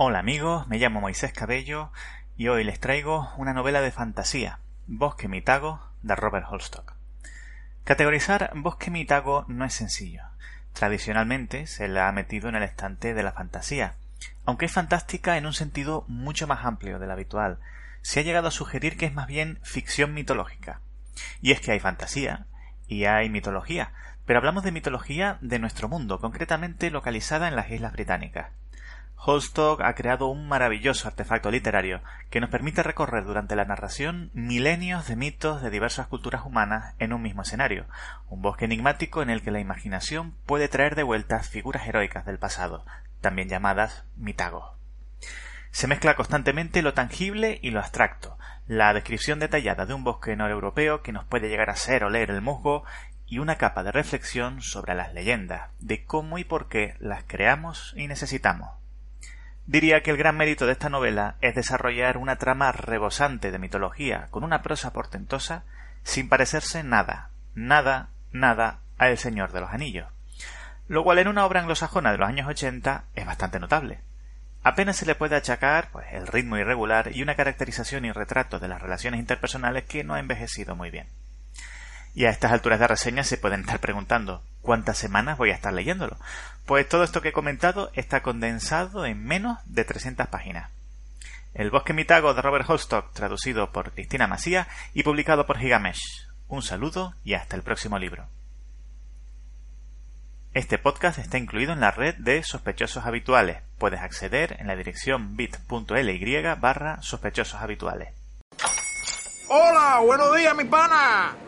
Hola amigos, me llamo Moisés Cabello y hoy les traigo una novela de fantasía, Bosque Mitago, de Robert Holstock. Categorizar Bosque Mitago no es sencillo. Tradicionalmente se la ha metido en el estante de la fantasía, aunque es fantástica en un sentido mucho más amplio del habitual. Se ha llegado a sugerir que es más bien ficción mitológica. Y es que hay fantasía y hay mitología, pero hablamos de mitología de nuestro mundo, concretamente localizada en las Islas Británicas. Holstock ha creado un maravilloso artefacto literario que nos permite recorrer durante la narración milenios de mitos de diversas culturas humanas en un mismo escenario, un bosque enigmático en el que la imaginación puede traer de vuelta figuras heroicas del pasado, también llamadas mitagos. Se mezcla constantemente lo tangible y lo abstracto, la descripción detallada de un bosque noreuropeo que nos puede llegar a ser o leer el musgo y una capa de reflexión sobre las leyendas, de cómo y por qué las creamos y necesitamos. Diría que el gran mérito de esta novela es desarrollar una trama rebosante de mitología con una prosa portentosa sin parecerse nada, nada, nada a El Señor de los Anillos, lo cual en una obra anglosajona de los años ochenta es bastante notable. Apenas se le puede achacar pues, el ritmo irregular y una caracterización y retrato de las relaciones interpersonales que no ha envejecido muy bien. Y a estas alturas de reseña se pueden estar preguntando ¿cuántas semanas voy a estar leyéndolo? Pues todo esto que he comentado está condensado en menos de 300 páginas. El bosque mitago de Robert Holstock, traducido por Cristina Masía y publicado por Gigamesh. Un saludo y hasta el próximo libro. Este podcast está incluido en la red de sospechosos habituales. Puedes acceder en la dirección bit.ly barra. Hola, buenos días, mi pana.